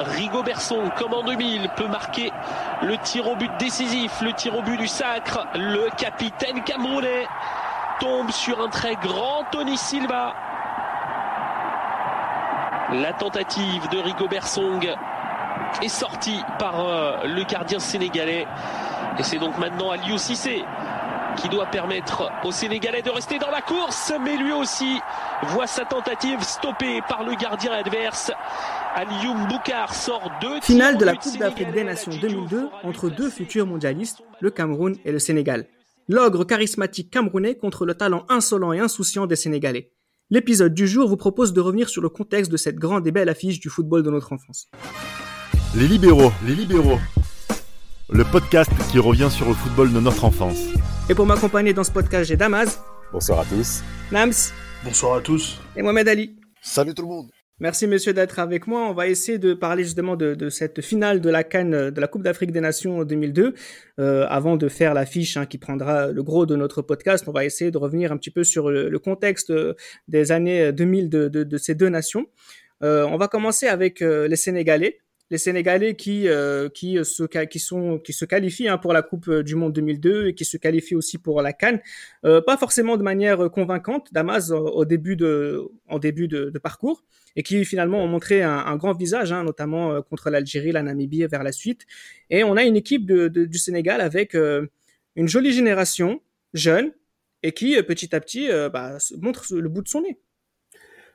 Rigobert Song, comme en 2000, peut marquer le tir au but décisif, le tir au but du sacre. Le capitaine camerounais tombe sur un très grand Tony Silva. La tentative de Rigobert Song est sortie par euh, le gardien sénégalais. Et c'est donc maintenant Aliou Cissé qui doit permettre aux Sénégalais de rester dans la course, mais lui aussi voit sa tentative stoppée par le gardien adverse. Alioum Boukar sort deux Finale de la Coupe d'Afrique des Nations 2002 entre deux futurs mondialistes, le Cameroun et le Sénégal. L'ogre charismatique camerounais contre le talent insolent et insouciant des Sénégalais. L'épisode du jour vous propose de revenir sur le contexte de cette grande et belle affiche du football de notre enfance. Les libéraux, les libéraux. Le podcast qui revient sur le football de notre enfance. Et pour m'accompagner dans ce podcast, j'ai Damas. Bonsoir à tous. Nams. Bonsoir à tous. Et Mohamed Ali. Salut tout le monde. Merci monsieur d'être avec moi. On va essayer de parler justement de, cette finale de la Cannes, de la Coupe d'Afrique des Nations 2002. Euh, avant de faire l'affiche hein, qui prendra le gros de notre podcast, on va essayer de revenir un petit peu sur le, contexte euh, des années 2000 de, de ces deux nations. Euh, on va commencer avec les Sénégalais les Sénégalais qui euh, qui se qui sont qui se qualifient hein, pour la Coupe du Monde 2002 et qui se qualifient aussi pour la Cannes, euh, pas forcément de manière convaincante, Damas au début de en début de, de parcours et qui finalement ont montré un, un grand visage, hein, notamment euh, contre l'Algérie, la Namibie vers la suite. Et on a une équipe de, de, du Sénégal avec euh, une jolie génération jeune et qui petit à petit bah, montre le bout de son nez.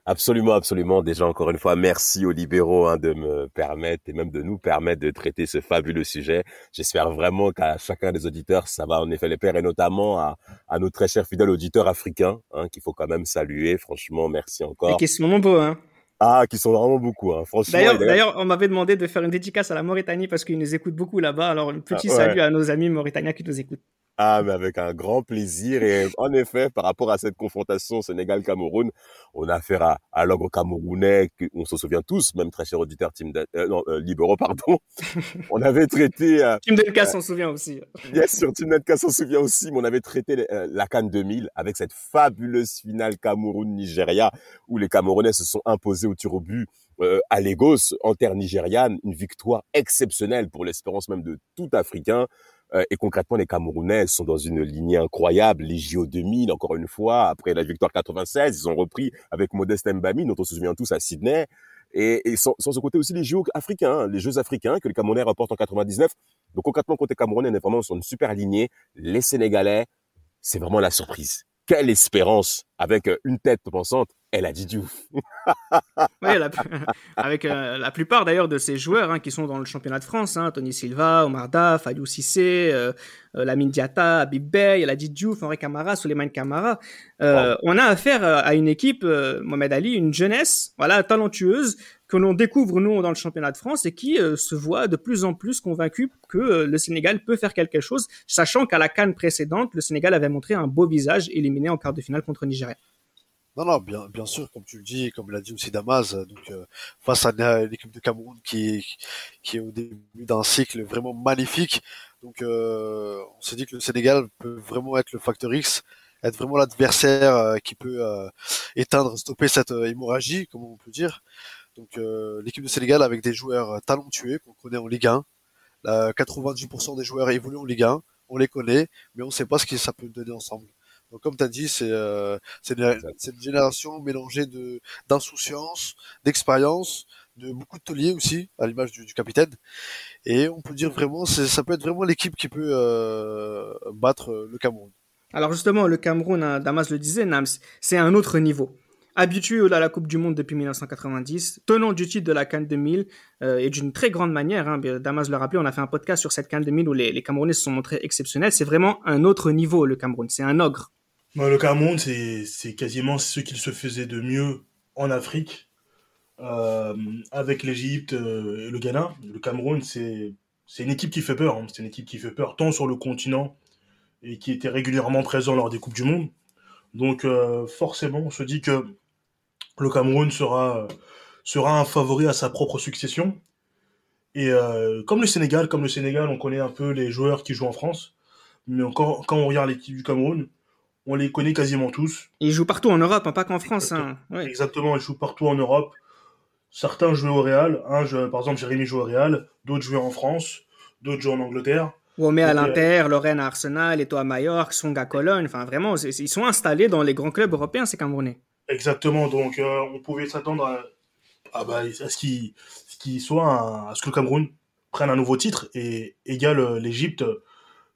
Absolument, absolument. Déjà, encore une fois, merci aux libéraux hein, de me permettre et même de nous permettre de traiter ce fabuleux sujet. J'espère vraiment qu'à chacun des auditeurs, ça va en effet les plaire et notamment à, à nos très chers fidèles auditeurs africains hein, qu'il faut quand même saluer. Franchement, merci encore. Et qui sont nombreux, hein. Ah, qui sont vraiment beaucoup, hein. franchement. D'ailleurs, d'ailleurs, on m'avait demandé de faire une dédicace à la Mauritanie parce qu'ils nous écoutent beaucoup là-bas. Alors, un petit ah, salut à nos amis mauritaniens qui nous écoutent. Ah, mais avec un grand plaisir. Et en effet, par rapport à cette confrontation Sénégal-Cameroun, on a affaire à, à l'ogre camerounais, on se souvient tous, même très cher auditeur, Team euh, non, euh, Libéraux, pardon. on avait traité... Euh, Team Delca s'en souvient aussi. Bien sûr, Team Delca s'en souvient aussi, mais on avait traité la Cannes 2000 avec cette fabuleuse finale Cameroun-Nigeria, où les Camerounais se sont imposés au tir au but à Lagos, en terre nigériane, une victoire exceptionnelle pour l'espérance même de tout Africain. Euh, et concrètement, les Camerounais sont dans une lignée incroyable. Les JO 2000, encore une fois, après la victoire 96, ils ont repris avec Modeste Mbami, dont on se souvient tous à Sydney. Et, et sans, sans, ce côté aussi les JO africains, hein, les Jeux africains que les Camerounais remportent en 99. Donc concrètement, côté Camerounais, on est vraiment sur une super lignée. Les Sénégalais, c'est vraiment la surprise. Quelle espérance avec euh, une tête pensante elle a dit Diouf. oui, avec euh, la plupart d'ailleurs de ces joueurs hein, qui sont dans le championnat de France, hein, Tony Silva, Omar Daf, Aliou Cissé, euh, euh, Lamine Diata, Abib Bey, elle a dit Diouf, Henri Camara, Souleymane Camara. On a affaire à une équipe, Mohamed Ali, une jeunesse, voilà, talentueuse que l'on découvre nous dans le championnat de France et qui se voit de plus en plus convaincu que le Sénégal peut faire quelque chose, sachant qu'à la Cannes précédente, le Sénégal avait montré un beau visage éliminé en quart de finale contre Nigeria. Non, non, bien, bien sûr, comme tu le dis, comme l'a dit aussi Damas, donc euh, face à une, équipe de Cameroun qui, qui est au début d'un cycle vraiment magnifique. Donc, euh, on s'est dit que le Sénégal peut vraiment être le facteur X, être vraiment l'adversaire euh, qui peut éteindre, stopper cette hémorragie, comme on peut dire. Donc, l'équipe de Sénégal avec des joueurs talentueux qu'on connaît en Ligue 1. 98% des joueurs évoluent en Ligue 1, on les connaît, mais on ne sait pas ce que ça peut donner ensemble. Donc comme tu as dit, c'est euh, une, génération mélangée de d'insouciance, d'expérience, de beaucoup de tauliers aussi, à l'image du, du, capitaine. Et on peut dire vraiment, ça peut être vraiment l'équipe qui peut euh, battre le Cameroun. Alors justement, le Cameroun, hein, Damas le disait, Nams, c'est un autre niveau. Habitué à la Coupe du Monde depuis 1990, tenant du titre de la Cannes 2000 euh, et d'une très grande manière. Hein, Damas le rappelait, on a fait un podcast sur cette Cannes 2000 où les, les Camerounais se sont montrés exceptionnels. C'est vraiment un autre niveau, le Cameroun. C'est un ogre le Cameroun, c'est quasiment ce qu'il se faisait de mieux en Afrique, euh, avec l'Égypte euh, et le Ghana. Le Cameroun, c'est une équipe qui fait peur. Hein. C'est une équipe qui fait peur tant sur le continent et qui était régulièrement présent lors des Coupes du Monde. Donc euh, forcément, on se dit que le Cameroun sera, sera un favori à sa propre succession. Et comme le Sénégal, comme le Sénégal, on connaît un peu les joueurs qui jouent en France. Mais encore, quand on regarde l'équipe du Cameroun, on les connaît quasiment tous. Ils jouent partout en Europe, hein, pas qu'en France. Hein. Exactement, ils jouent partout en Europe. certains jouaient au Real. Un, par exemple, Jérémy jouait au Real, d'autres jouaient en France, d'autres jouaient en Angleterre. Met à l'Inter, Lorraine à Arsenal, Eto à Mallorca, Song à Cologne. Enfin, vraiment, ils sont installés dans les grands clubs européens, ces Camerounais. Exactement. Donc, euh, on pouvait s'attendre à, bah, à ce qu'il soit à ce que le Cameroun prenne un nouveau titre et égale euh, l'Égypte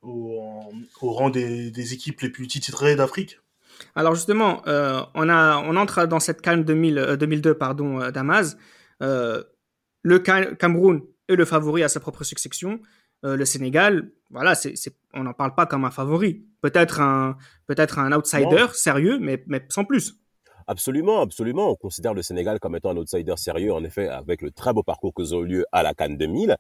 au, rang des, équipes les plus titrées d'Afrique. Alors justement, euh, on, a, on entre dans cette Cannes 2000, 2002 pardon, Damas. le Cameroun est le favori à sa propre succession. Euh, le Sénégal, voilà, on n'en parle pas comme un favori. Peut-être un, peut-être un outsider sérieux, mais, mais sans plus. Absolument, absolument. On considère le Sénégal comme étant un outsider sérieux, en effet, avec le très beau parcours que ont eu lieu à la Cannes 2000.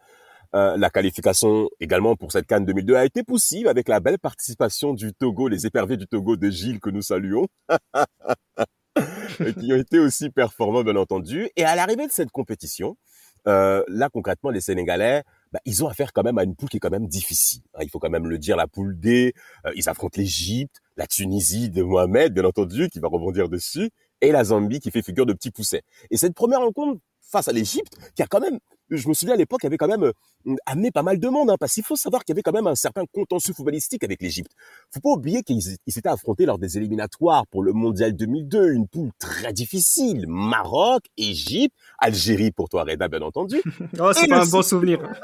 Euh, la qualification également pour cette Cannes 2002 a été possible avec la belle participation du Togo, les éperviers du Togo de Gilles que nous saluons, qui ont été aussi performants bien entendu. Et à l'arrivée de cette compétition, euh, là concrètement les Sénégalais bah, ils ont affaire quand même à une poule qui est quand même difficile. Hein. il faut quand même le dire, la poule D, euh, ils affrontent l'Égypte, la Tunisie de Mohamed, bien entendu, qui va rebondir dessus, et la Zambie qui fait figure de petit pousset. Et cette première rencontre face à l'Égypte, qui a quand même je me souviens à l'époque, il y avait quand même euh, amené pas mal de monde, hein, parce qu'il faut savoir qu'il y avait quand même un certain contentieux footballistique avec l'Égypte. Faut pas oublier qu'ils s'étaient affrontés lors des éliminatoires pour le Mondial 2002, une poule très difficile. Maroc, Égypte, Algérie pour toi, Reda, bien entendu. oh, c'est pas un bon souvenir.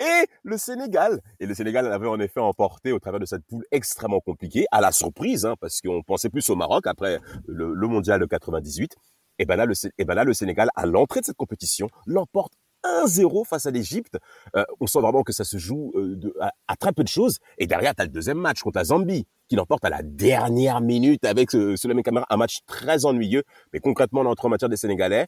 et le Sénégal. Et le Sénégal avait en effet emporté au travers de cette poule extrêmement compliquée, à la surprise, hein, parce qu'on pensait plus au Maroc après le, le Mondial de 98. Et ben là, le, et ben là, le Sénégal, à l'entrée de cette compétition, l'emporte 1-0 face à l'Égypte. Euh, on sent vraiment que ça se joue euh, de, à, très peu de choses. Et derrière, tu as le deuxième match contre la Zambie, qui l'emporte à la dernière minute avec euh, Souleymane Camara, un match très ennuyeux. Mais concrètement, l'entrée en matière des Sénégalais,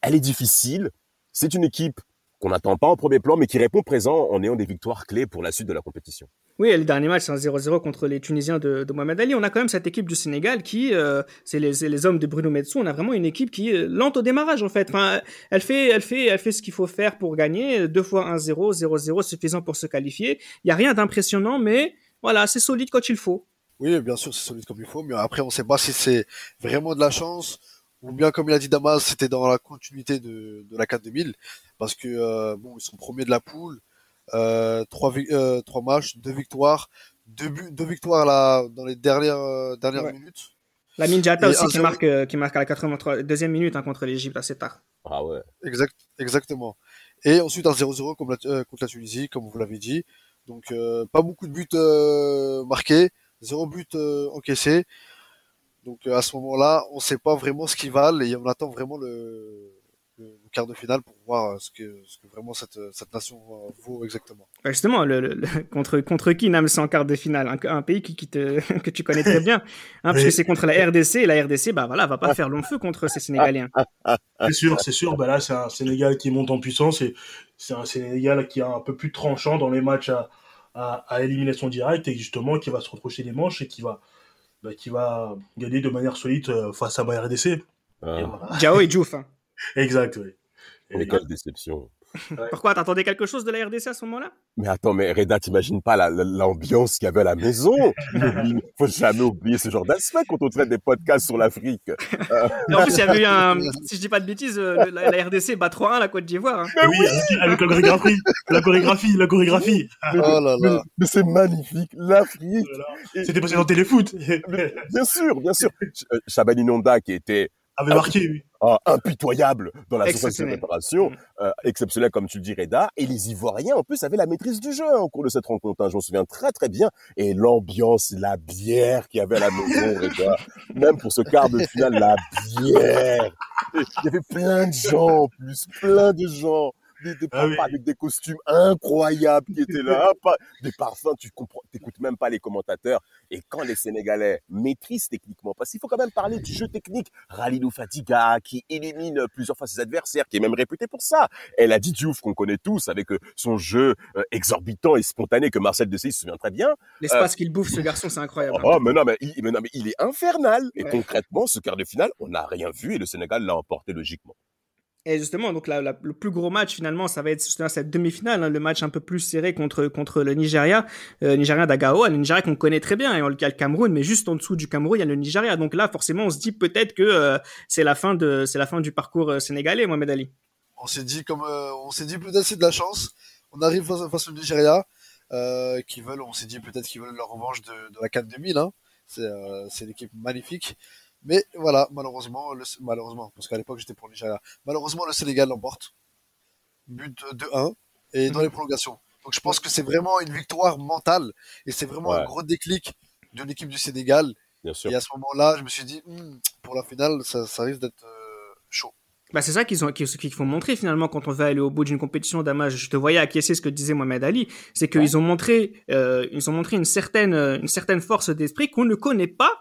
elle est difficile. C'est une équipe qu'on n'attend pas en premier plan, mais qui répond présent en ayant des victoires clés pour la suite de la compétition. Oui, le dernier match, c'est un 0-0 contre les Tunisiens de, Mohamed Ali. On a quand même cette équipe du Sénégal qui, euh, c'est les, hommes de Bruno Metsou. On a vraiment une équipe qui est lente au démarrage, en fait. Enfin, elle fait, elle fait, elle fait ce qu'il faut faire pour gagner. Deux fois 1-0, 0-0, suffisant pour se qualifier. Il n'y a rien d'impressionnant, mais voilà, c'est solide quand il faut. Oui, bien sûr, c'est solide comme il faut. Mais après, on ne sait pas si c'est vraiment de la chance ou bien comme il a dit Damas, c'était dans la continuité de, de la 4 2000 parce que euh, bon, ils sont premiers de la poule, euh, trois, euh, trois matchs, deux victoires, deux, deux victoires là dans les dernières dernières minutes. La Minjata aussi qui marque qui marque à la 83 deuxième minute hein, contre l'Égypte assez tard. Ah ouais. Exact, exactement. Et ensuite un 0-0 contre la, contre la Tunisie, comme vous l'avez dit. Donc pas beaucoup de buts marqués, zéro but encaissé. Donc à ce moment-là, on ne sait pas vraiment ce qu'ils valent et on attend vraiment le, le, quart de finale pour voir ce que, ce que vraiment cette, cette nation euh, vaut exactement. Justement, le, contre, contre qui Nam en quart de finale? Un, pays qui, qui te, que tu connais très bien, hein, parce que c'est contre la RDC et la RDC, bah voilà, va pas faire long feu contre ces Sénégaliens. C'est sûr, c'est sûr. Bah là, c'est un Sénégal qui monte en puissance et c'est un Sénégal qui a un peu plus tranchant dans les matchs à, à, à élimination directe et justement qui va se reprocher les manches et qui va bah, qui va gagner de manière solide euh, face à ma RDC. Ah. Et Jao et Diouf. Hein. Exact, oui. Et quelle déception. Pourquoi T'attendais quelque chose de la RDC à ce moment-là? Mais attends, mais Reda, t'imagines pas l'ambiance qu'il y avait à la maison? Faut jamais oublier ce genre d'aspect quand on traite des podcasts sur l'Afrique. en plus, il y avait eu un, si je dis pas de bêtises, euh, la, RDC bat 3-1 la Côte d'Ivoire. Hein. Mais oui, avec, la chorégraphie, la chorégraphie, la chorégraphie. Mais, oh mais, c'est magnifique, l'Afrique. C'était passé dans Téléfoot. bien sûr, bien sûr. Chabani Nonda qui était avait marqué, oui. Ah, impitoyable dans la surface de préparation, mm. euh, exceptionnel comme tu le dis Reda, et les Ivoiriens en plus avaient la maîtrise du jeu au cours de cette rencontre, hein, je m'en souviens très très bien, et l'ambiance, la bière qu'il y avait à la maison Reda, même pour ce quart de finale, la bière, il y avait plein de gens en plus, plein de gens, des, des ah avec des costumes incroyables qui étaient là, des parfums, tu comprends, t'écoutes même pas les commentateurs. Et quand les Sénégalais maîtrisent techniquement, parce qu'il faut quand même parler du jeu technique, Ralidou Fatiga, qui élimine plusieurs fois ses adversaires, qui est même réputé pour ça. Elle a dit Diouf, qu'on connaît tous, avec euh, son jeu euh, exorbitant et spontané, que Marcel Desailly se souvient très bien. L'espace euh, qu'il bouffe, ce garçon, c'est incroyable. Oh, mais non, mais il, mais non, mais il est infernal. Et concrètement, ce quart de finale, on n'a rien vu et le Sénégal l'a emporté logiquement. Et justement, donc le plus gros match finalement, ça va être justement cette demi-finale, hein, le match un peu plus serré contre contre le Nigeria, euh, Nigeria d'Agaoa, le Nigeria qu'on connaît très bien, et on le le Cameroun, mais juste en dessous du Cameroun, il y a le Nigeria. Donc là, forcément, on se dit peut-être que euh, c'est la fin de c'est la fin du parcours euh, sénégalais, Mohamed Ali. On s'est dit comme euh, on s'est dit peut-être c'est de la chance. On arrive face, face au Nigeria, qui veulent, on s'est dit peut-être qu'ils veulent leur revanche de, la 4 2000. Hein. C'est c'est une équipe magnifique. Mais voilà, malheureusement, le, malheureusement, parce qu'à l'époque j'étais pour le Nigeria. Malheureusement, le Sénégal l'emporte. But de 1 et dans les prolongations. Donc je pense que c'est vraiment une victoire mentale et c'est vraiment Ouais. un gros déclic de l'équipe du Sénégal. Bien sûr. Et à ce moment-là, je me suis dit, Hmm, pour la finale, ça, ça risque d'être euh, chaud. Bah, c'est ça qu'ils ont, qu'ils qu'ils font montrer finalement quand on va aller au bout d'une compétition d'Ama. Je te voyais acquiescer ce que disait Mohamed Ali, c'est qu'ils ont montré, euh, ils ont montré une certaine, euh, une certaine force d'esprit qu'on ne connaît pas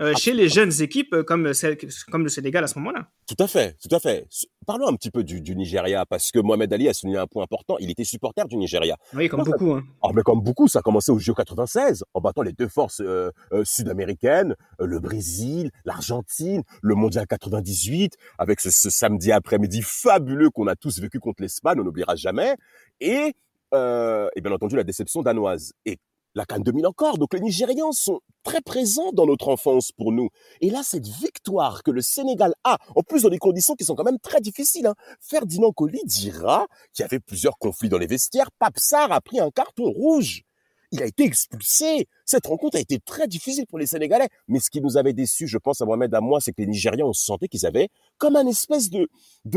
euh, chez les jeunes équipes euh, comme celle, comme le Sénégal à ce moment-là. Tout à fait, tout à fait. Parlons un petit peu du, du Nigeria, parce que Mohamed Ali a souligné un point important. Il était supporter du Nigeria. Oui, comme Comment ça- beaucoup. Hein. Ah, mais comme beaucoup, ça a commencé au JO 96, en battant les deux forces euh, euh, sud-américaines, euh, le Brésil, l'Argentine, le Mondial 98, avec ce, ce samedi après-midi fabuleux qu'on a tous vécu contre l'Espagne, on n'oubliera jamais, et, euh, et bien entendu la déception danoise. Et la Cannes 2000 encore. Donc les Nigérians sont très présents dans notre enfance pour nous. Et là, cette victoire que le Sénégal a, en plus dans des conditions qui sont quand même très difficiles. Hein. Ferdinand Colly dira qu'il y avait plusieurs conflits dans les vestiaires. Papsar a pris un carton rouge. Il a été expulsé. Cette rencontre a été très difficile pour les Sénégalais. Mais ce qui nous avait déçus, je pense à Mohamed à moi, c'est que les Nigérians, on sentait qu'ils avaient comme un espèce de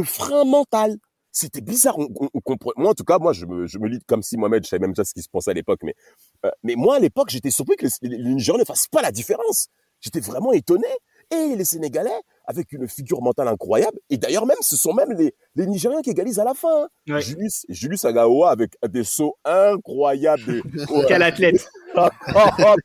frein mental. C'était bizarre. On, comprenait- Moi, en tout cas, moi, je me, je me lis comme si Mohamed, je savais même pas ce qui se pensait à l'époque. Mais, euh, mais moi, à l'époque, j'étais surpris que les, les, ne fassent pas la différence. J'étais vraiment étonné. Et les Sénégalais, avec une figure mentale incroyable. Et d'ailleurs, même, ce sont même les, les Nigériens qui égalisent à la fin. hein. Ouais. Julius, Julius Agaoa avec des sauts incroyables. Quel athlète. Ah, ah, ah,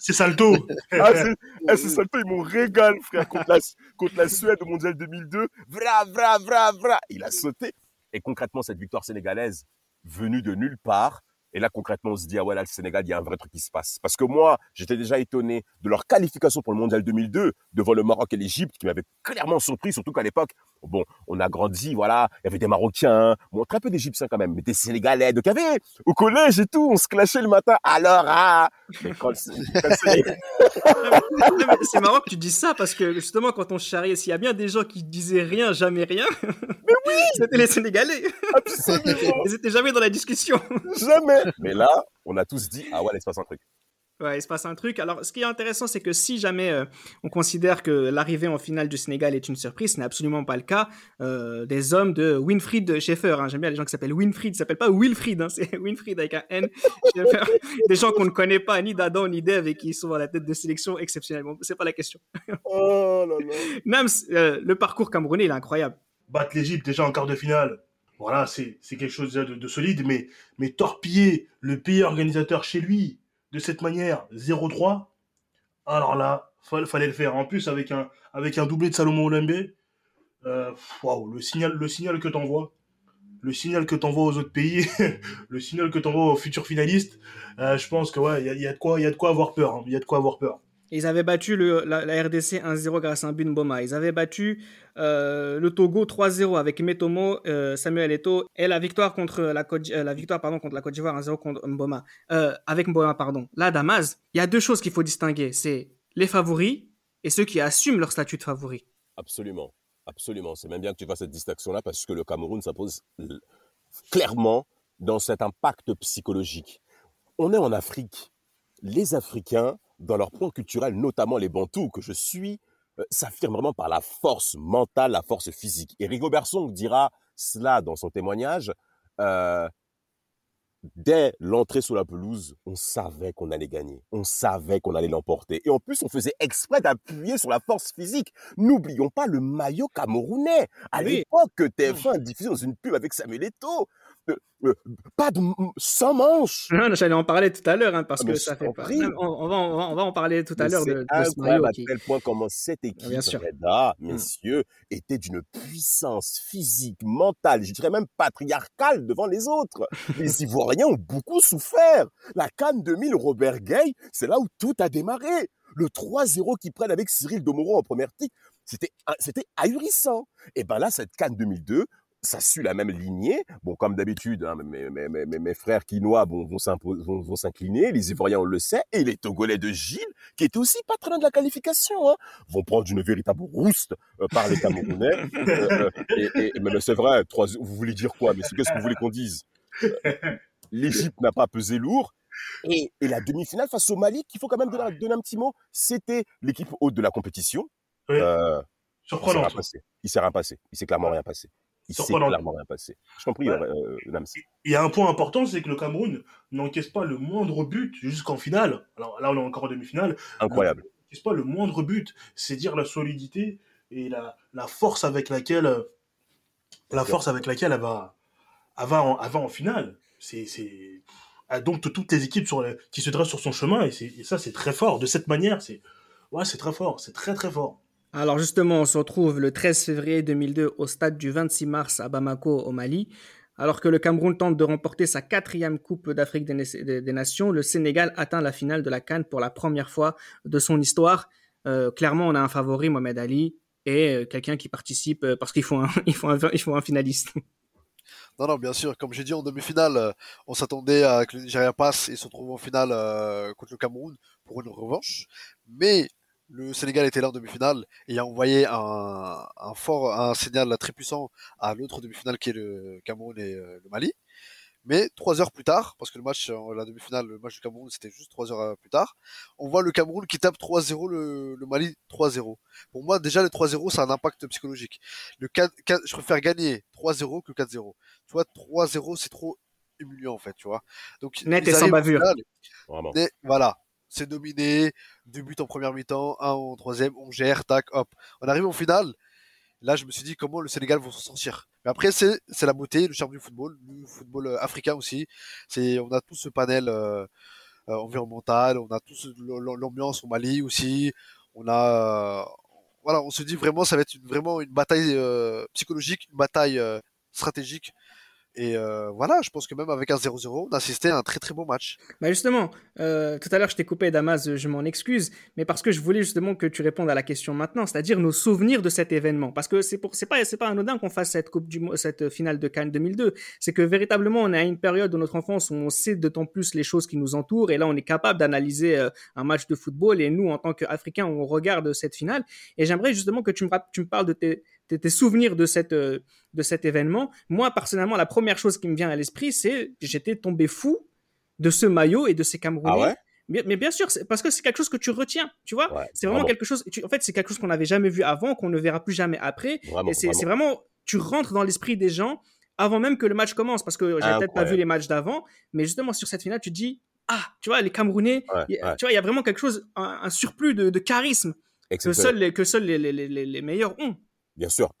c'est- Salto. C'est, eh, c'est Salto, ils m'ont régalé, frère, contre la, contre la Suède au Mondial 2002. Vra, vra, vra, vra. Il a sauté. Et concrètement, cette victoire sénégalaise, venue de nulle part, et là, concrètement, on se dit, ah ouais, là, le Sénégal, il y a un vrai truc qui se passe. Parce que moi, j'étais déjà étonné de leur qualification pour le Mondial 2002 devant le Maroc et l'Égypte, qui m'avait clairement surpris, surtout qu'à l'époque, bon, on a grandi, voilà, il y avait des Marocains, très peu d'Égyptiens quand même, mais des Sénégalais. Donc, il y avait, au collège et tout, on se clashait le matin. Alors, ah, c'est marrant que tu dises ça parce que justement quand on charriait, s'il y a bien des gens qui disaient rien, jamais rien, mais oui, c'était les Sénégalais. absolument, Ils étaient jamais dans la discussion. jamais. Mais là, on a tous dit, ah ouais, laisse passer un truc. Ouais, il se passe un truc. Alors, ce qui est intéressant, c'est que si jamais euh, on considère que l'arrivée en finale du Sénégal est une surprise, ce n'est absolument pas le cas euh, des hommes de Winfried Schaeffer. Hein. J'aime bien les gens qui s'appellent Winfried, ils s'appellent pas Wilfried, hein, c'est Winfried avec un N. Des gens qu'on ne connaît pas, ni d'Adam ni d'Ève, et qui sont à la tête de sélection exceptionnellement. C'est pas la question. Oh là là. Nams, euh, le parcours camerounais, il est incroyable. Battre l'Égypte déjà en quart de finale. Voilà, c'est quelque chose de, de solide, mais, mais torpiller le pays organisateur chez lui de cette manière, 0-3, alors là, fallait, fallait le faire. En plus, avec un, avec un doublé de Salomon Olembe, euh, waouh, le signal, le signal que t'envoies, le signal que t'envoies aux autres pays, le signal que t'envoies aux futurs finalistes, euh, je pense que il y a, y a de quoi, il y a de quoi avoir peur. hein. Il y a de quoi avoir peur. Ils avaient battu la, RDC 1-0 grâce à un but de Boma. Ils avaient battu euh, le Togo 3-0 avec Metomo, euh, Samuel Eto'o et la victoire contre la, Côte, euh, la victoire pardon contre la Côte d'Ivoire 1-0 contre Mboma. Avec Mboma pardon. Là, Damas, il y a deux choses qu'il faut distinguer. C'est les favoris et ceux qui assument leur statut de favoris. Absolument, absolument. C'est même bien que tu fasses cette distinction-là parce que le Cameroun s'impose clairement dans cet impact psychologique. On est en Afrique. Les Africains, dans leur plan culturel, notamment les Bantous que je suis, euh, s'affirment vraiment par la force mentale, la force physique. Et Rigobert Song dira cela dans son témoignage. euh, dès l'entrée sur la pelouse, on savait qu'on allait gagner. On savait qu'on allait l'emporter. Et en plus, on faisait exprès d'appuyer sur la force physique. N'oublions pas le maillot camerounais. À Oui. l'époque, que TF1 diffusait dans une pub avec Samuel Eto'o. Euh, pas de sans manches. Non, J'allais en parler tout à l'heure hein, parce Ah, que ça fait pas. Non, On, va, on, va, on va en parler tout à l'heure de, de ce à Qui... quel point comment cette équipe, bien sûr. Reda, Mm. messieurs, était d'une puissance physique, mentale, je dirais même patriarcale devant les autres. Les Ivoiriens ont beaucoup souffert. La Cannes 2000, Robert Gay, c'est là où tout a démarré. Le 3-0 qu'ils prennent avec Cyril Domoro en première tic. C'était, c'était ahurissant. Et ben là, cette Cannes 2002, ça suit la même lignée. Bon, comme d'habitude, hein, mes, mes, mes, mes, frères quinois vont, vont, vont s'incliner, les Ivoiriens, on le sait, et les Togolais de Gilles, qui étaient aussi pas très loin de la qualification, hein, vont prendre une véritable rouste euh, par les Camerounais. Euh, euh, et, mais c'est vrai, trois, vous voulez dire quoi? Mais qu'est-ce que vous voulez qu'on dise? L'Égypte n'a pas pesé lourd. Et, et la demi-finale face au Mali, qu'il faut quand même donner, donner un petit mot, c'était l'équipe haute de la compétition. Oui. Euh, Surprenant. Il s'est rien passé. Il s'est clairement rien passé. Il s'est clairement rien passé. Je prie, euh, Nams. Il y a un point important, c'est que le Cameroun n'encaisse pas le moindre but jusqu'en finale. Alors là, on est encore en demi-finale. Incroyable. N'encaisse pas le moindre but. C'est dire la solidité et la, la force avec laquelle, euh, la force avec laquelle elle va, elle va en, elle va en finale. C'est, dompte toutes les équipes sur les- qui se dressent sur son chemin et, et ça, c'est très fort. De cette manière, c'est, ouais, c'est très fort. C'est très, très fort. Alors justement, on se retrouve le 13 février 2002 au stade du 26 mars à Bamako, au Mali. Alors que le Cameroun tente de remporter sa quatrième Coupe d'Afrique des, Nations, le Sénégal atteint la finale de la Cannes pour la première fois de son histoire. Euh, clairement, on a un favori, Mohamed Ali, et euh, quelqu'un qui participe euh, parce qu'il faut un, un, finaliste. Non, non, bien sûr. Comme j'ai dit en demi-finale, on s'attendait à que le Nigeria passe et se retrouve en finale contre le Cameroun pour une revanche. Mais le Sénégal était là en demi-finale et a envoyé un, un fort, un signal très puissant à l'autre demi-finale qui est le Cameroun et euh, le Mali. Mais trois heures plus tard, parce que le match, euh, la demi-finale, le match du Cameroun, c'était juste trois heures euh, plus tard, on voit le Cameroun qui tape 3-0, le, le Mali 3-0. Pour moi, déjà, le 3-0, ça a un impact psychologique. Le 4, 4 je préfère gagner 3-0 que 4-0 tu vois, 3-0, c'est trop humiliant, en fait, tu vois. Donc, Net et sans bavure. finale, Vraiment. voilà, c'est dominé, deux buts en première mi-temps, un en troisième, on gère, tac, hop. On arrive en finale, là, je me suis dit comment le Sénégal va s'en sortir. Mais après, c'est la beauté, le charme du football, du football euh, africain aussi. C'est On a tout ce panel euh, euh, environnemental, on a l- l'ambiance au Mali aussi, on a... voilà, on se dit vraiment, ça va être vraiment une bataille psychologique, une bataille stratégique. Et euh, voilà, je pense que même avec un 0-0, on a assisté à un très très beau match. Bah justement, euh, tout à l'heure je t'ai coupé Damas, je m'en excuse, mais parce que je voulais justement que tu répondes à la question maintenant, c'est-à-dire nos souvenirs de cet événement, parce que c'est pour c'est pas c'est pas anodin qu'on fasse cette coupe du cette finale de Cannes 2002, c'est que véritablement on est à une période de notre enfance où on sait d'autant plus les choses qui nous entourent et là on est capable d'analyser euh, un match de football et nous en tant qu'Africains on regarde cette finale. Et j'aimerais justement que tu me tu me parles de tes tes, souvenirs de cette euh, de cet événement. Moi personnellement la première chose qui me vient à l'esprit c'est que j'étais tombé fou de ce maillot et de ces Camerounais. Ah ouais? Mais, mais bien sûr, parce que c'est quelque chose que tu retiens, tu vois? Ouais, c'est vraiment, quelque chose. tu- en fait, c'est quelque chose qu'on n'avait jamais vu avant, qu'on ne verra plus jamais après. Vraiment, et c'est vraiment. tu rentres dans l'esprit des gens avant même que le match commence, parce que j'avais peut-être pas vu les matchs d'avant, mais justement sur cette finale, tu te dis, ah, tu vois, les Camerounais, Ouais, y a- ouais. tu vois, il y a vraiment quelque chose, un, un surplus de, de charisme que seuls les, que seuls les, les, les, les meilleurs ont. Bien sûr,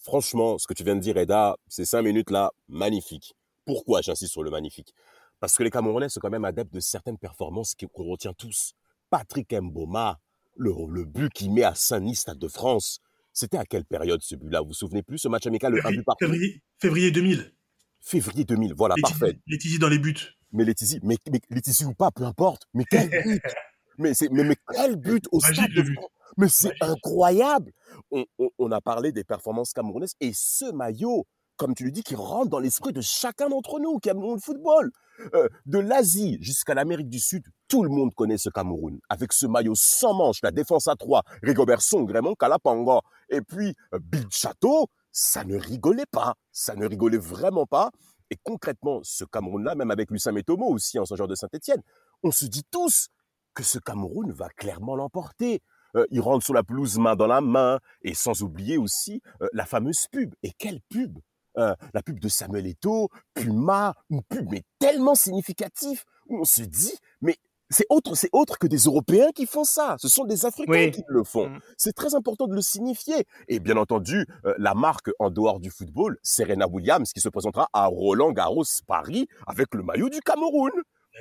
franchement, ce que tu viens de dire, Eda, ces cinq minutes-là, magnifiques. Pourquoi j'insiste sur le magnifique? Parce que les Camerounais sont quand même adeptes de certaines performances qu'on retient tous. Patrick Mboma, le, le but qu'il met à Saint-Denis, Stade de France, c'était à quelle période ce but-là? Vous vous souvenez plus Ce match amical, le un but partout? Février, février 2000. Février 2000, voilà, parfait. Laetitia dans les buts. Mais Laetitia, mais, mais ou pas, peu importe. Mais quel but? Mais, mais, mais quel but au Magique, stade de but. France? Mais c'est incroyable on, on, on a parlé des performances camerounaises et ce maillot, comme tu le dis, qui rentre dans l'esprit de chacun d'entre nous qui aimons le football. Euh, de l'Asie jusqu'à l'Amérique du Sud, tout le monde connaît ce Cameroun. Avec ce maillot sans manche, la défense à trois, Rigobert Song, Raymond Kalapanga, et puis euh, Bill Chateau, ça ne rigolait pas. Ça ne rigolait vraiment pas. Et concrètement, ce Cameroun-là, même avec Lucien Metomo aussi, ancien joueur de Saint-Etienne, on se dit tous que ce Cameroun va clairement l'emporter. Euh, il rentre sur la pelouse main dans la main, et sans oublier aussi euh, la fameuse pub. Et quelle pub Euh, La pub de Samuel Eto'o, Puma, une pub mais tellement significative, où on se dit, mais c'est autre, c'est autre que des Européens qui font ça. Ce sont des Africains Oui. qui le font. Mm. C'est très important de le signifier. Et bien entendu, euh, la marque en dehors du football, Serena Williams, qui se présentera à Roland Garros Paris avec le maillot du Cameroun.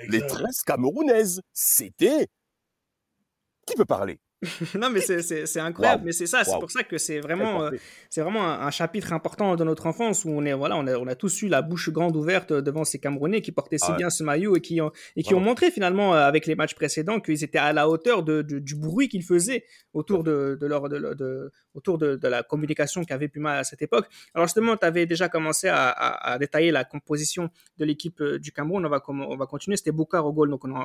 Les Exact. 13 Camerounaises. C'était... Qui peut parler? non, mais c'est incroyable. Mais c'est ça, c'est pour ça que c'est vraiment, euh, c'est vraiment un, chapitre important de notre enfance où on est, voilà, on a, on a tous eu la bouche grande ouverte devant ces Camerounais qui portaient si bien ce maillot et qui ont, et qui ont montré finalement euh, avec les matchs précédents qu'ils étaient à la hauteur de, du bruit qu'ils faisaient autour de, de leur, de, autour de, la communication qu'avait Puma à cette époque. Alors justement, tu avais déjà commencé à, à, détailler la composition de l'équipe euh, du Cameroun. On va, on va continuer. C'était Boukar au goal, donc on,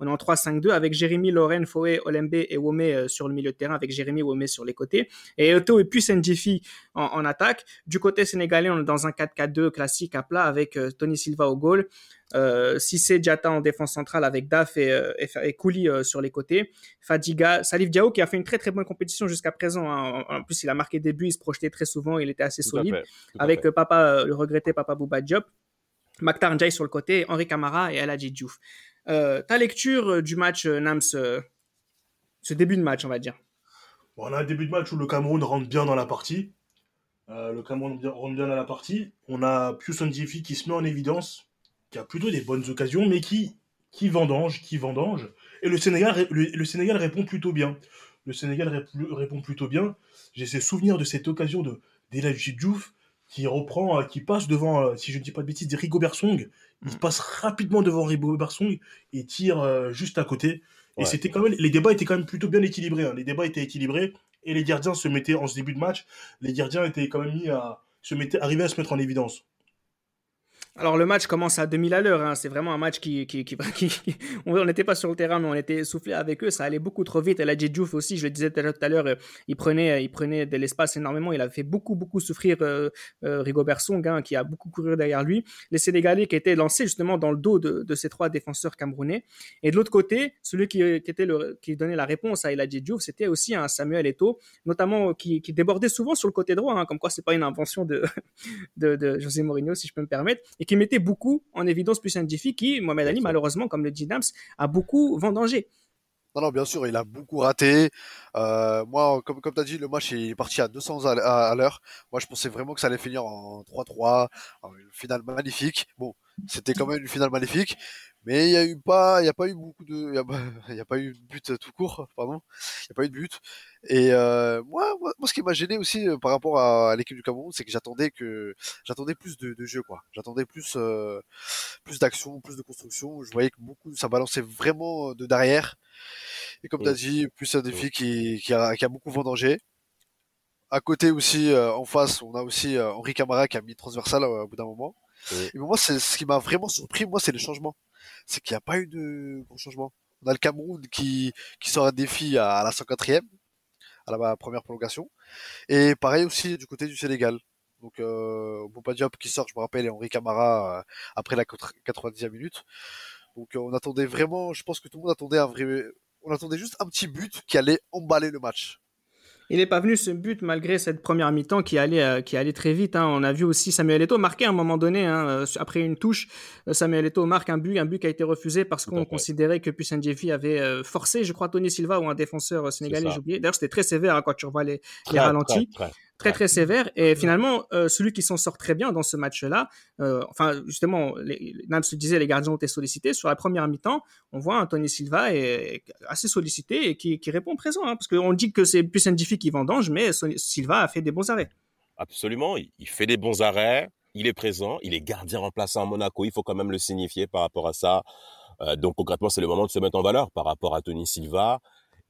on est en 3-5-2 avec Jérémy, Lorraine, Foé, Olembe et Wome euh, sur le milieu de terrain avec Jérémy Womé sur les côtés. Et Otto et puis Ndjifi en, en, attaque. Du côté sénégalais, on est dans un 4-4-2 classique à plat avec euh, Tony Silva au goal. Euh, Sissé Diata en défense centrale avec Daf et, euh, et, Kouli sur les côtés. Fadiga, Salif Diao qui a fait une très très bonne compétition jusqu'à présent. Hein. En, plus, il a marqué des buts, il se projetait très souvent, il était assez solide. avec papa, le regretté Papa Bouba Diop. Maktar Ndiaye sur le côté, Henri Camara et Aladji Diouf. ta lecture du match Nams ce début de match, on va dire. on a un début de match où le Cameroun rentre bien dans la partie. Euh, le Cameroun rentre bien dans la partie. On a Pius Ndjifi qui se met en évidence, qui a plutôt des bonnes occasions, mais qui, qui vendange, qui vendange. Et le Sénégal, le, Sénégal répond plutôt bien. Le Sénégal répond plutôt bien. J'ai ces souvenirs de cette occasion de d'Eladji Diouf qui reprend, euh, qui passe devant, euh, si je ne dis pas de bêtises, des Rigobert Song. Il mm. passe rapidement devant Rigobert Song et tire juste à côté. Et c'était quand même, les débats étaient quand même plutôt bien équilibrés. Hein. Les débats étaient équilibrés et les gardiens se mettaient en ce début de match, les gardiens étaient quand même mis à se mettaient, arrivaient à se mettre en évidence. Alors le match commence à 2000 à l'heure, hein. c'est vraiment un match qui, on n'était pas sur le terrain mais on était soufflé avec eux, ça allait beaucoup trop vite. Et la aussi, je le disais tout à l'heure, euh, il prenait, il prenait de l'espace énormément, il a fait beaucoup beaucoup souffrir euh, euh Rigobert Song, hein, qui a beaucoup couru derrière lui. Les Sénégalais qui étaient lancés justement dans le dos de, ces trois défenseurs camerounais. Et de l'autre côté, celui qui, était le, qui donnait la réponse à Diouf, c'était aussi un Samuel Eto'o, notamment qui, débordait souvent sur le côté droit, hein, comme quoi c'est pas une invention de José Mourinho si je peux me permettre et qui mettait beaucoup en évidence plus Ndifi qui, Mohamed Ali, malheureusement, comme le dit Nams, a beaucoup vendangé. Non, non, bien sûr, il a beaucoup raté. Euh, moi, comme, comme tu as dit, le match est parti à 200 à, l'heure. Moi, je pensais vraiment que ça allait finir en 3-3, une finale magnifique. Bon, c'était quand même une finale magnifique, mais il y a eu pas, il y a pas eu beaucoup de, il y a, y a, pas eu de but tout court, pardon. Il y a pas eu de but. Et euh, moi, moi, ce qui m'a gêné aussi euh, par rapport à, l'équipe du Cameroun, c'est que j'attendais que j'attendais plus de, de jeu, quoi. J'attendais plus, euh, plus d'action, plus de construction. Je voyais que beaucoup, ça balançait vraiment de derrière. Et comme tu as dit, plus un défi qui, qui, a, qui a beaucoup vendangé. À côté aussi, en face, on a aussi Henri Camara qui a mis transversal au bout d'un moment. Et moi, c'est ce qui m'a vraiment surpris, moi, c'est le changement. C'est qu'il n'y a pas eu de gros changement. On a le Cameroun qui, qui sort un défi à, la 104e, à la première prolongation. Et pareil aussi du côté du Sénégal. Donc, euh, Boba qui sort, je me rappelle, et Henri Camara euh, après la 90e minute. Donc, euh, on attendait vraiment, je pense que tout le monde attendait un vrai, on attendait juste un petit but qui allait emballer le match il n'est pas venu ce but malgré cette première mi-temps qui allait euh, qui allait très vite. Hein. On a vu aussi Samuel Eto'o marquer à un moment donné hein, euh, après une touche. Euh, Samuel Eto'o marque un but, un but qui a été refusé parce qu'on considérait que Jeffy avait forcé, je crois, Tony Silva ou un défenseur sénégalais, j'ai oublié. D'ailleurs, c'était très sévère hein, quand tu revois les, les ralentis très très sévère. Et finalement, euh, celui qui s'en sort très bien dans ce match-là, euh, enfin justement, les, Nams se disait, les gardiens ont été sollicités. Sur la première mi-temps, on voit Anthony Silva est assez sollicité et qui, qui répond présent, hein, parce qu'on dit que c'est plus Ndifi qui vendange, mais Silva a fait des bons arrêts. Absolument, il, fait des bons arrêts, il est présent, il est gardien remplaçant à Monaco, il faut quand même le signifier par rapport à ça. Euh, donc concrètement, c'est le moment de se mettre en valeur par rapport à Tony Silva.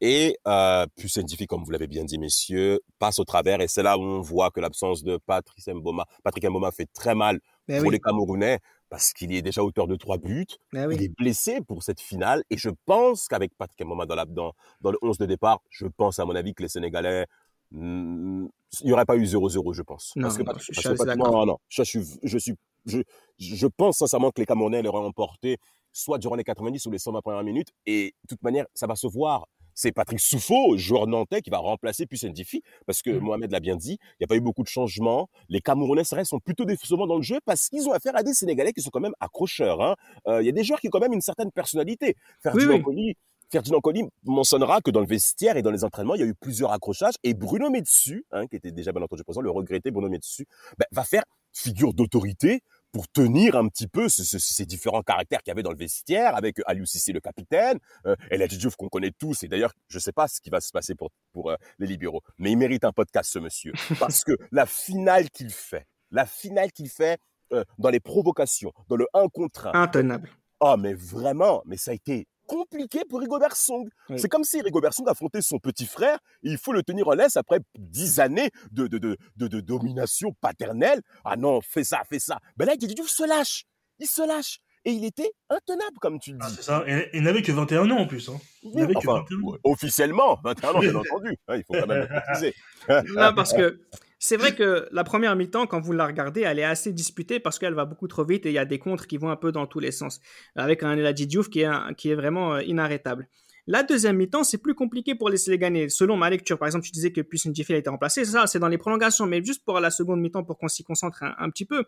Et euh, plus scientifique, comme vous l'avez bien dit, messieurs, passe au travers. Et c'est là où on voit que l'absence de Patrick Mboma, Patrick Mboma fait très mal ben pour les Camerounais parce qu'il est déjà auteur de trois buts. Ben il est blessé pour cette finale. Et je pense qu'avec Patrick Mboma dans, la, dans, dans le 11 de départ, je pense à mon avis que les Sénégalais hmm, il n'y aurait pas eu 0-0, je pense. Non, parce que, non, je, non, je suis, je suis, je, je pense sincèrement que les Camerounais l'auraient emporté soit durant les 90 ou les 120 premières minutes. Et de toute manière, ça va se voir c'est Patrick Souffaut, joueur nantais, qui va remplacer Pusendifi, parce que mmh. Mohamed l'a bien dit, il n'y a pas eu beaucoup de changements. Les Camerounais sont plutôt défensivement dans le jeu parce qu'ils ont affaire à des Sénégalais qui sont quand même accrocheurs. Hein. Euh, il y a des joueurs qui ont quand même une certaine personnalité. Ferdinand oui, Ferdinand Colli mentionnera que dans le vestiaire et dans les entraînements, il y a eu plusieurs accrochages et Bruno Metsu, hein, qui était déjà bien entendu présent, le regretté Bruno Metsu, ben, va faire figure d'autorité pour tenir un petit peu ces différents caractères qu'il y avait dans le vestiaire avec Aliou Cissé le capitaine, euh, El Diouf qu'on connaît tous et d'ailleurs je sais pas ce qui va se passer pour pour euh, les libéraux, mais il mérite un podcast ce monsieur parce que la finale qu'il fait, la finale qu'il fait euh, dans les provocations, dans le 1 contre 1. Intenable. Oh mais vraiment, mais ça a été compliqué pour Rigobert Song. C'est comme si Rigobert Song affrontait son petit frère et il faut le tenir en laisse après dix années de, de, de, de, domination paternelle. Ah non, fais ça, fais ça. Ben là, Diouf se lâche. Il se lâche. Et il était intenable, comme tu le ah, dis. c'est ça. Et il n'avait que 21 ans en plus. Hein. Il n'avait que 21 ans. Officiellement, 21 ans, bien entendu. Hein, il faut quand même le préciser. non, parce que c'est vrai que la première mi-temps, quand vous la regardez, elle est assez disputée parce qu'elle va beaucoup trop vite et il y a des contres qui vont un peu dans tous les sens. Avec un Eladji Diouf qui est, qui est vraiment euh, inarrêtable. La deuxième mi-temps, c'est plus compliqué pour les Sénégalais. Selon ma lecture, par exemple, tu disais que Puissant a été remplacé. Ça, c'est dans les prolongations. Mais juste pour la seconde mi-temps, pour qu'on s'y concentre un, petit peu,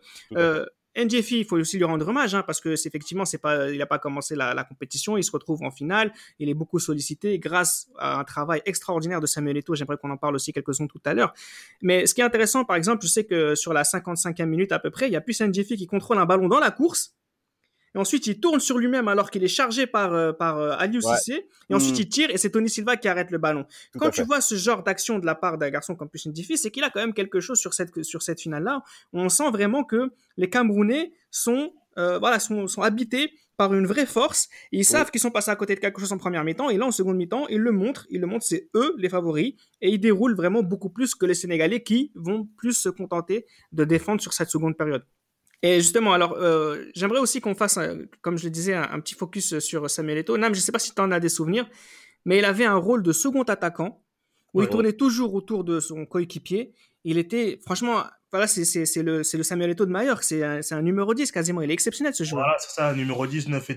NJFI, il faut aussi lui rendre hommage, hein, parce que c'est effectivement, c'est pas, il n'a pas commencé la, compétition, il se retrouve en finale, il est beaucoup sollicité grâce à un travail extraordinaire de Samuel Eto'o. J'aimerais qu'on en parle aussi quelques secondes tout à l'heure. Mais ce qui est intéressant, par exemple, je sais que sur la 55e minute à peu près, il y a plus NJFI qui contrôle un ballon dans la course et ensuite il tourne sur lui-même alors qu'il est chargé par euh, par euh, Aliou Cissé et ensuite mm. il tire et c'est Tony Silva qui arrête le ballon. Quand tu vois ce genre d'action de la part d'un garçon comme Pusin Diffie, c'est qu'il a quand même quelque chose sur cette sur cette finale là. On sent vraiment que les Camerounais sont euh, voilà sont, sont habités par une vraie force. ils savent qu'ils sont passés à côté de quelque chose en première mi-temps et là en seconde mi-temps ils le montrent, ils le montrent, c'est eux les favoris et ils déroulent vraiment beaucoup plus que les Sénégalais qui vont plus se contenter de défendre sur cette seconde période. Et justement, alors, euh, j'aimerais aussi qu'on fasse, comme je le disais, un, petit focus sur Samuel Eto'o. Nam, je ne sais pas si tu en as des souvenirs, mais il avait un rôle de second attaquant où il tournait toujours autour de son coéquipier. Il était, franchement, voilà, c'est le, le Samuel Eto'o de Mallorca. C'est un, un, numéro 10 quasiment. Il est exceptionnel ce joueur. Voilà, c'est ça, un numéro 10, 9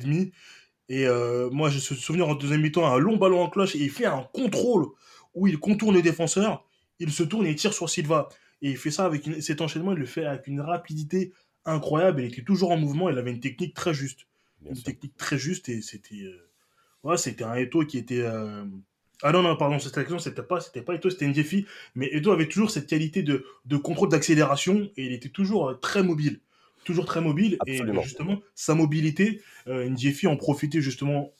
et euh, moi, je me souviens en deuxième mi-temps, un long ballon en cloche et il fait un contrôle où il contourne les défenseurs. Il se tourne et il tire sur Silva. Et il fait ça avec cet enchaînement, il le fait avec une rapidité incroyable. Il était toujours en mouvement. Il avait une technique très juste. une technique très juste et c'était. Euh, ouais, c'était un Eto qui était. Euh, ah non, non, pardon, cette action, c'était pas, c'était pas Eto, c'était Ndjefi. Mais Eto avait toujours cette qualité de, de contrôle d'accélération et il était toujours euh, très mobile. Toujours très mobile. Et justement, sa mobilité, euh, en profitait justement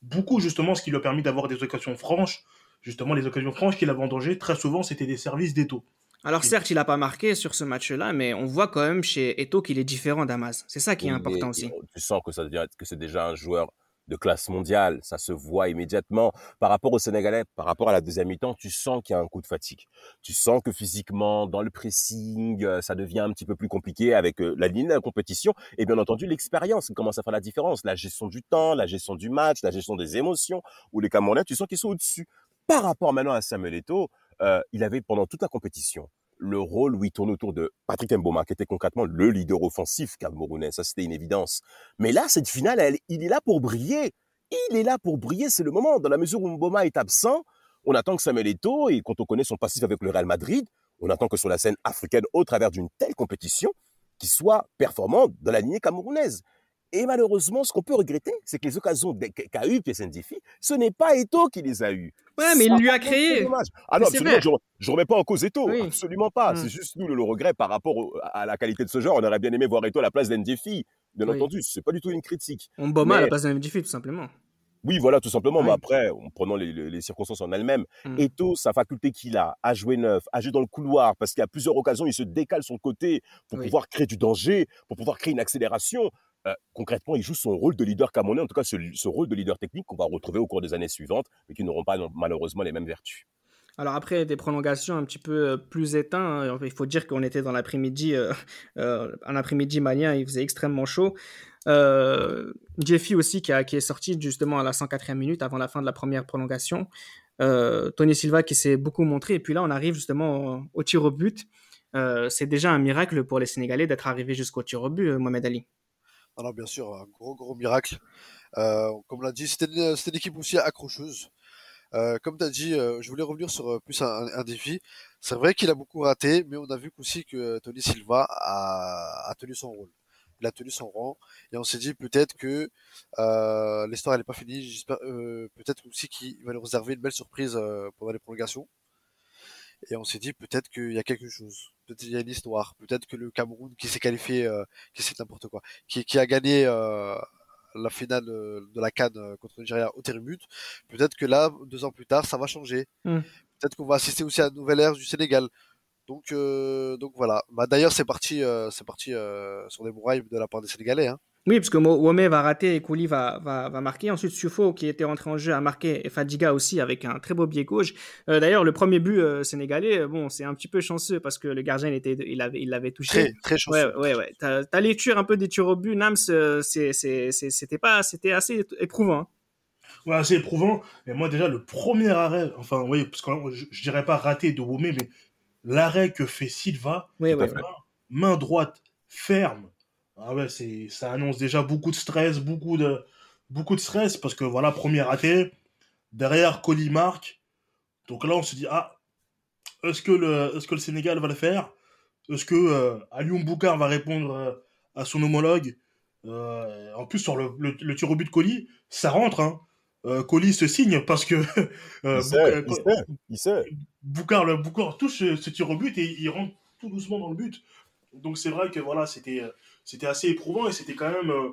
beaucoup, justement, ce qui lui a permis d'avoir des occasions franches. Justement, les occasions franches qu'il avait en danger, très souvent, c'était des services d'Eto. Alors certes, il n'a pas marqué sur ce match-là, mais on voit quand même chez Eto qu'il est différent d'Amaz. C'est ça qui est important aussi. Tu sens que, ça, que c'est déjà un joueur de classe mondiale, ça se voit immédiatement. Par rapport au Sénégalais, par rapport à la deuxième mi-temps, tu sens qu'il y a un coup de fatigue. Tu sens que physiquement, dans le pressing, euh, ça devient un petit peu plus compliqué avec euh, la ligne de la compétition. Et bien entendu, l'expérience commence à faire la différence? La gestion du temps, la gestion du match, la gestion des émotions, où les Camerounais, tu sens qu'ils sont au-dessus. Par rapport maintenant à Samuel Eto'o, euh, il avait pendant toute la compétition le rôle où il tourne autour de Patrick Mboma, qui était concrètement le leader offensif camerounais. Ça, c'était une évidence. Mais là, cette finale, il est là pour briller. Il est là pour briller. C'est le moment. Dans la mesure où Mboma est absent, on attend que Samuel Eto'o, et quand on connaît son passif avec le Real Madrid, on attend que sur la scène africaine, au travers d'une telle compétition, qu'il soit performant dans la lignée camerounaise. Et malheureusement, ce qu'on peut regretter, c'est que les occasions qu'a eu Difi, ce n'est pas Eto qui les a eues. Ouais, mais il lui a créé. Ah non, absolument, je, ne remets pas en cause Eto, absolument pas. Mm. C'est juste nous le, regret par rapport à la qualité de ce genre. On aurait bien aimé voir Eto à la place d'Ndifi. Bien entendu, entendu, c'est pas du tout une critique. On bomba à la place d'Ndifi, tout simplement. Oui, voilà, tout simplement. Mais après, en prenant les, circonstances en elles-mêmes, mm. Eto, sa faculté qu'il a à jouer neuf, à jouer dans le couloir, parce qu'il y a plusieurs occasions, il se décale son côté pour pouvoir créer du danger, pour pouvoir créer une accélération. Euh, concrètement, il joue son rôle de leader camerounais, en tout cas ce, rôle de leader technique qu'on va retrouver au cours des années suivantes, mais qui n'auront pas malheureusement les mêmes vertus. Alors après des prolongations un petit peu euh, plus éteintes, hein, il faut dire qu'on était dans l'après-midi, euh, un après-midi malien, il faisait extrêmement chaud. Jeffy aussi qui, qui, est sorti justement à la 104e minute avant la fin de la première prolongation. Tony Silva qui s'est beaucoup montré et puis là on arrive justement au, au tir au but. c'est déjà un miracle pour les Sénégalais d'être arrivés jusqu'au tir au but, Mohamed Ali. Alors bien sûr, un gros gros miracle. Euh, comme l'a dit, c'était une, une, équipe aussi accrocheuse. Euh, comme tu as dit, euh, je voulais revenir sur plus un, un défi. C'est vrai qu'il a beaucoup raté, mais on a vu aussi que Tony Silva a, a, tenu son rôle. Il a tenu son rang et on s'est dit peut-être que l'histoire elle est pas finie. J'espère peut-être aussi qu'il va nous réserver une belle surprise pendant les prolongations. Et on s'est dit peut-être qu'il y a quelque chose, peut-être qu'il y a une histoire, peut-être que le Cameroun qui s'est qualifié, euh, qui c'est n'importe quoi, qui, qui a gagné euh, la finale de la Cannes contre le Nigeria au but, peut-être que là, deux ans plus tard, ça va changer. Mm. Peut-être qu'on va assister aussi à une nouvelle ère du Sénégal. Donc, euh, donc voilà. Bah, D'ailleurs, c'est parti, euh, c'est parti euh, sur des murailles de la part des Sénégalais. Hein. Oui, parce que Wome va rater et Kouli va, va, va marquer. Ensuite, Sufo, qui était rentré en jeu, a marqué et Fadiga aussi avec un très beau biais gauche. Euh, D'ailleurs, le premier but euh, sénégalais, euh, bon, c'est un petit peu chanceux parce que le gardien, il, était, il l'avait il l'avait touché. Très, très chanceux. Ouais, ouais, ouais. Ta, ta lecture un peu des tirs au but, Nams, c'était pas, c'était assez éprouvant. Hein. Ouais, assez éprouvant. Mais moi, déjà, le premier arrêt, enfin, oui, parce que je, je dirais pas raté de Wome, mais l'arrêt que fait Silva, oui, main droite ferme ah ouais, c'est, ça annonce déjà beaucoup de stress, beaucoup de, beaucoup de stress, parce que voilà, premier raté, derrière, Coli marque. Donc là, on se dit, ah, est-ce que le, est-ce que le Sénégal va le faire? Est-ce que euh, Alioum Boukar va répondre euh, à son homologue? Euh, En plus, sur le, le, le, tir au but de Coli, ça rentre, hein. Euh, Coli se signe parce que il, sait, Boukar, il, sait, il sait. Boukar, le, Boukar touche ce, ce tir au but et il rentre tout doucement dans le but. Donc c'est vrai que voilà, c'était c'était assez éprouvant et c'était quand même euh,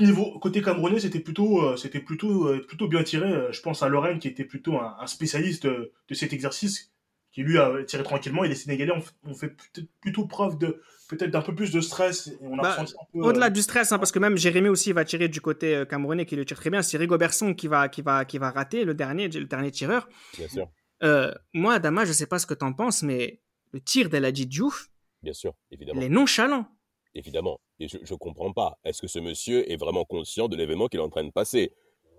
niveau côté camerounais c'était plutôt euh, c'était plutôt euh, plutôt bien tiré. Je pense à Lorraine qui était plutôt un, un spécialiste de, de, cet exercice qui lui a tiré tranquillement. Et les Sénégalais ont, ont fait plutôt preuve de peut-être d'un peu plus de stress. Bah, au-delà du stress hein, parce que même Jérémy aussi va tirer du côté euh, camerounais qui le tire très bien. C'est Rigo Berson qui va qui va qui va rater le dernier le dernier tireur. Bien sûr. Euh, moi Adama je sais pas ce que tu en penses mais le tir d'Eladji Diouf Bien sûr, évidemment. Les nonchalants. Évidemment. Et je ne comprends pas. Est-ce que ce monsieur est vraiment conscient de l'événement qu'il est en train de passer?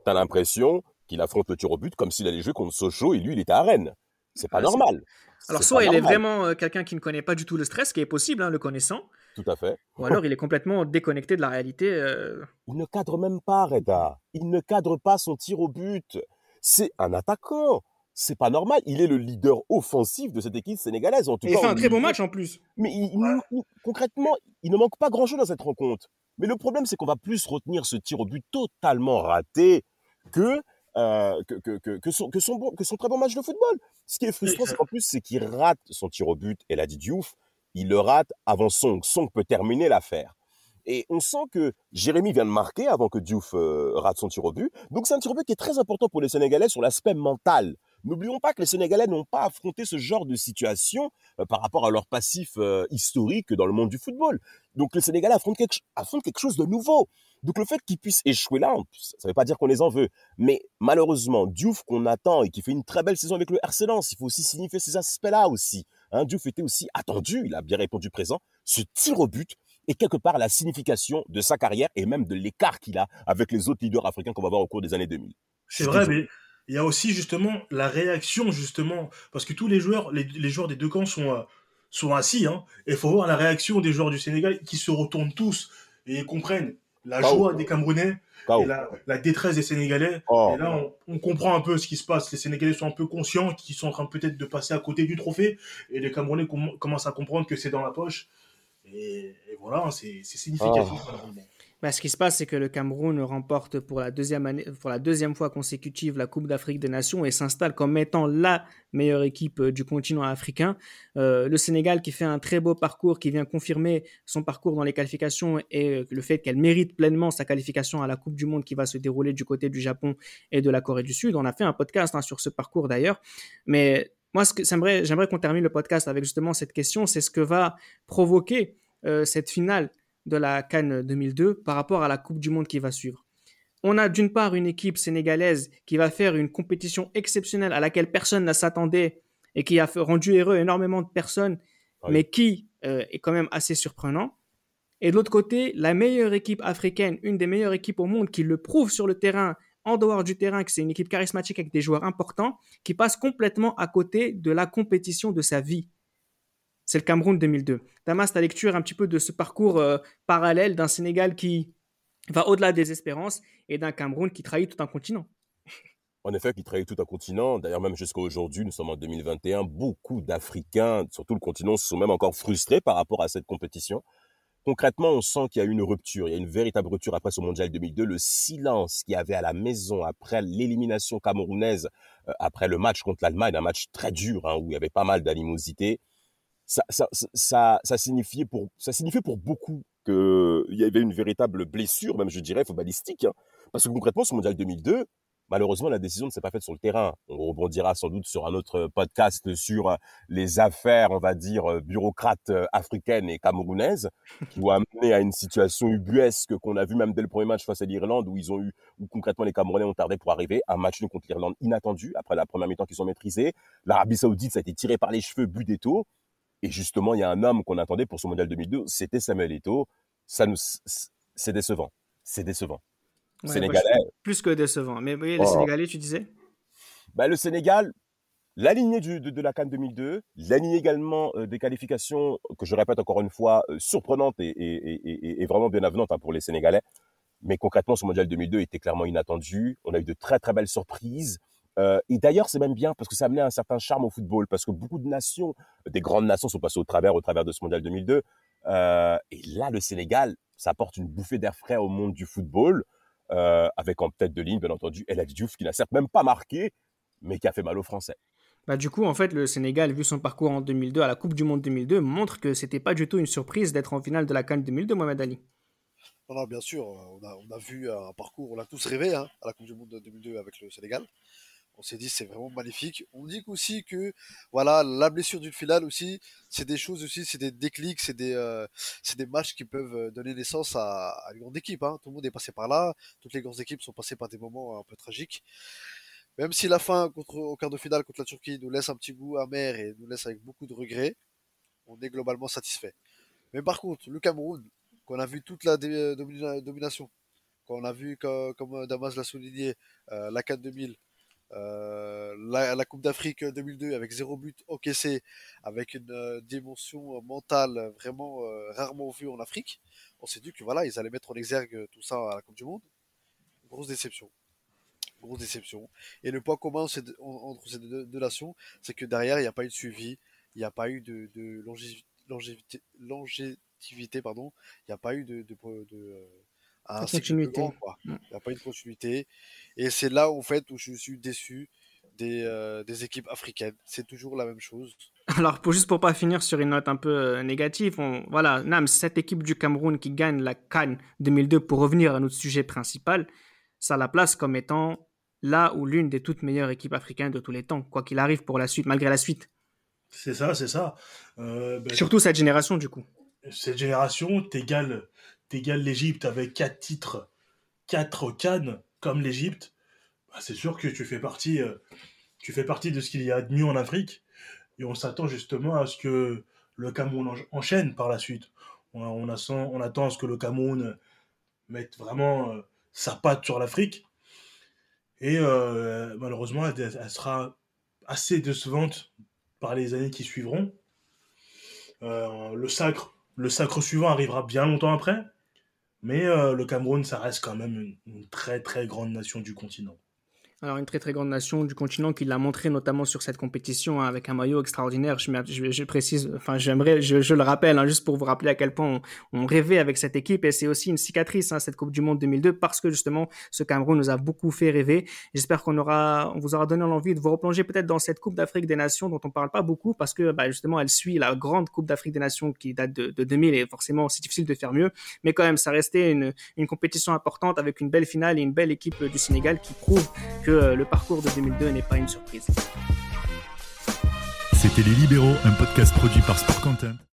Tu as l'impression qu'il affronte le tir au but comme s'il allait jouer contre Sochaux et lui, il était à Rennes. C'est pas ah, normal. Alors, soit il normal. est vraiment euh, quelqu'un qui ne connaît pas du tout le stress, ce qui est possible, hein, le connaissant. Tout à fait. Ou alors il est complètement déconnecté de la réalité. Euh... Il ne cadre même pas, Reda. Il ne cadre pas son tir au but. C'est un attaquant c'est pas normal. Il est le leader offensif de cette équipe sénégalaise. En tout et cas, il fait un très bon match en plus. Mais il, il, concrètement, il ne manque pas grand-chose dans cette rencontre. Mais le problème, c'est qu'on va plus retenir ce tir au but totalement raté que euh, que, que, que, que, son, que, son bon, que son très bon match de football. Ce qui est frustrant, c'est qu'en plus, c'est qu'il rate son tir au but. Et l'a dit Diouf, il le rate avant Song. Song peut terminer l'affaire. Et on sent que Jérémy vient de marquer avant que Diouf euh, rate son tir au but. Donc c'est un tir au but qui est très important pour les Sénégalais sur l'aspect mental. N'oublions pas que les Sénégalais n'ont pas affronté ce genre de situation euh, par rapport à leur passif euh, historique dans le monde du football. Donc les Sénégalais affrontent quelque, quelque chose de nouveau. Donc le fait qu'ils puissent échouer là, ça ne veut pas dire qu'on les en veut. Mais malheureusement, Diouf qu'on attend et qui fait une très belle saison avec le RC Lens, il faut aussi signifier ces aspects-là aussi. Hein, Diouf était aussi attendu, il a bien répondu présent. Ce tir au but est quelque part la signification de sa carrière et même de l'écart qu'il a avec les autres leaders africains qu'on va voir au cours des années 2000. C'est vrai, mais il y a aussi justement la réaction justement parce que tous les joueurs les, les joueurs des deux camps sont euh, sont assis hein et il faut voir la réaction des joueurs du Sénégal qui se retournent tous et comprennent la Kao. joie des Camerounais et la, la, détresse des Sénégalais oh. et là on, on, comprend un peu ce qui se passe les Sénégalais sont un peu conscients qu'ils sont en train peut-être de passer à côté du trophée et les Camerounais com commencent à comprendre que c'est dans la poche et, et voilà c'est significatif oh. Bah, ce qui se passe, c'est que le Cameroun remporte pour la deuxième, fois consécutive la Coupe d'Afrique des Nations et s'installe comme étant la meilleure équipe euh, du continent africain. Euh, le Sénégal qui fait un très beau parcours, qui vient confirmer son parcours dans les qualifications et le fait qu'elle mérite pleinement sa qualification à la Coupe du Monde qui va se dérouler du côté du Japon et de la Corée du Sud. On a fait un podcast hein, sur ce parcours d'ailleurs. Mais moi, j'aimerais qu'on termine le podcast avec justement cette question, c'est ce que va provoquer euh, cette finale de la Cannes 2002 par rapport à la Coupe du Monde qui va suivre. On a d'une part une équipe sénégalaise qui va faire une compétition exceptionnelle à laquelle personne ne s'attendait et qui a rendu heureux énormément de personnes, oui. mais qui euh, est quand même assez surprenant. Et de l'autre côté, la meilleure équipe africaine, une des meilleures équipes au monde qui le prouve sur le terrain, en dehors du terrain, que c'est une équipe charismatique avec des joueurs importants, qui passe complètement à côté de la compétition de sa vie c'est le Cameroun 2002. Damas, ta lecture un petit peu de ce parcours euh, parallèle d'un Sénégal qui va au-delà des espérances et d'un Cameroun qui trahit tout un continent. En effet, qui trahit tout un continent. D'ailleurs, même jusqu'à aujourd'hui, nous sommes en 2021, beaucoup d'Africains, surtout le continent, sont même encore frustrés par rapport à cette compétition. concrètement, on sent qu'il y a une rupture, il y a une véritable rupture après ce mondial 2002. Le silence qu'il y avait à la maison après l'élimination camerounaise, euh, après le match contre l'Allemagne, un match très dur hein, où il y avait pas mal d'animosité, ça, signifiait pour, beaucoup qu'il y avait une véritable blessure, même je dirais, footballistique. Hein. parce que concrètement, ce mondial 2002, Malheureusement, la décision ne s'est pas faite sur le terrain. On rebondira sans doute sur un autre podcast sur euh, les affaires, on va dire, euh, bureaucrates euh, africaines et camerounaises, qui ont amené à une situation ubuesque qu'on a vu même dès le premier match face à l'Irlande, où ils ont eu, où concrètement les Camerounais ont tardé pour arriver. Un match contre l'Irlande inattendu après la première mi-temps qu'ils ont maîtrisé. L'Arabie Saoudite, ça a été tiré par les cheveux, but d'Eto. Et justement, il y a un homme qu'on attendait pour ce mondial 2002, c'était Samuel Eto. Ça nous, c'est décevant. C'est décevant. Sénégalais. Plus que décevant. Mais oui, les oh. Sénégalais, tu disais? Bah, Le Sénégal, l'aligné de, de, la Cannes 2002, l'aligné également euh, des qualifications, que je répète encore une fois, euh, surprenantes et, et, et, vraiment bien avenantes hein, pour les Sénégalais. Mais concrètement, ce mondial 2002 était clairement inattendu. On a eu de très très belles surprises. Euh, et d'ailleurs, c'est même bien parce que ça amenait un certain charme au football, parce que beaucoup de nations, des grandes nations, sont passées au travers, au travers de ce mondial 2002. Euh, et là, le Sénégal, ça apporte une bouffée d'air frais au monde du football. Euh, avec en tête de ligne, bien entendu, El Diouf, qui n'a certes même pas marqué, mais qui a fait mal aux Français. Bah, du coup, en fait, le Sénégal, vu son parcours en 2002 à la Coupe du Monde 2002, montre que c'était pas du tout une surprise d'être en finale de la Cannes 2002, Mohamed Ali. Non, non, bien sûr, on a, on a vu un parcours, on l'a tous rêvé hein, à la Coupe du Monde 2002 avec le Sénégal on s'est dit c'est vraiment magnifique. On dit aussi que voilà la blessure d'une finale aussi, c'est des choses aussi, c'est des déclics, c'est des euh, c'est des matchs qui peuvent euh, donner naissance à, une grande équipe. Hein. Tout le monde est passé par là, toutes les grandes équipes sont passées par des moments un peu tragiques. Même si la fin contre au quart de finale contre la Turquie nous laisse un petit goût amer et nous laisse avec beaucoup de regrets, on est globalement satisfait. Mais par contre, le Cameroun, qu'on a vu toute la domination, qu'on a vu comme, Damas l'a souligné, euh, la 4 2000, euh, la, Coupe d'Afrique 2002 avec zéro but encaissé, avec une euh, dimension mentale vraiment euh, rarement vue en Afrique, on s'est dit que voilà, ils allaient mettre en exergue tout ça à la Coupe du Monde. Grosse déception. Grosse déception. Et le point commun entre ces deux, nations, c'est que derrière, il n'y a pas eu de suivi, il n'y a pas eu de, longévité, pardon, il n'y a pas eu de un continuité. quoi. Mm. Il n'y a pas eu de continuité. Et c'est là, en fait, où je suis déçu des, euh, des équipes africaines. C'est toujours la même chose. Alors, pour, juste pour pas finir sur une note un peu euh, négative, on, voilà, Nam, cette équipe du Cameroun qui gagne la Cannes 2002, pour revenir à notre sujet principal, ça la place comme étant là où l'une des toutes meilleures équipes africaines de tous les temps, quoi qu'il arrive pour la suite, malgré la suite. C'est ça, c'est ça. Euh, ben, Surtout cette génération, du coup. Cette génération, t'égale t'égales l'Égypte avec quatre titres, quatre cannes comme l'Égypte, bah, c'est sûr que tu fais partie, euh, tu fais partie de ce qu'il y a de mieux en Afrique. Et on s'attend justement à ce que le Cameroun enchaîne par la suite. On, on, attend à ce que le Cameroun mette vraiment euh, sa patte sur l'Afrique. Et euh, malheureusement, elle, elle, sera assez décevante par les années qui suivront. le sacre, le sacre suivant arrivera bien longtemps après. Mais euh, le Cameroun, ça reste quand même une, très très grande nation du continent. Alors une très très grande nation du continent qui l'a montré notamment sur cette compétition hein, avec un maillot extraordinaire. Je, je, je précise, enfin j'aimerais, je, je, le rappelle hein, juste pour vous rappeler à quel point on, on rêvait avec cette équipe et c'est aussi une cicatrice hein, cette Coupe du Monde 2002 parce que justement ce Cameroun nous a beaucoup fait rêver. J'espère qu'on aura, on vous aura donné l'envie de vous replonger peut-être dans cette Coupe d'Afrique des Nations dont on parle pas beaucoup parce que bah, justement elle suit la grande Coupe d'Afrique des Nations qui date de, de 2000 et forcément c'est difficile de faire mieux. Mais quand même ça restait une, une compétition importante avec une belle finale et une belle équipe du Sénégal qui prouve que le parcours de 2002 n'est pas une surprise. C'était Les Libéraux, un podcast produit par Sport Content.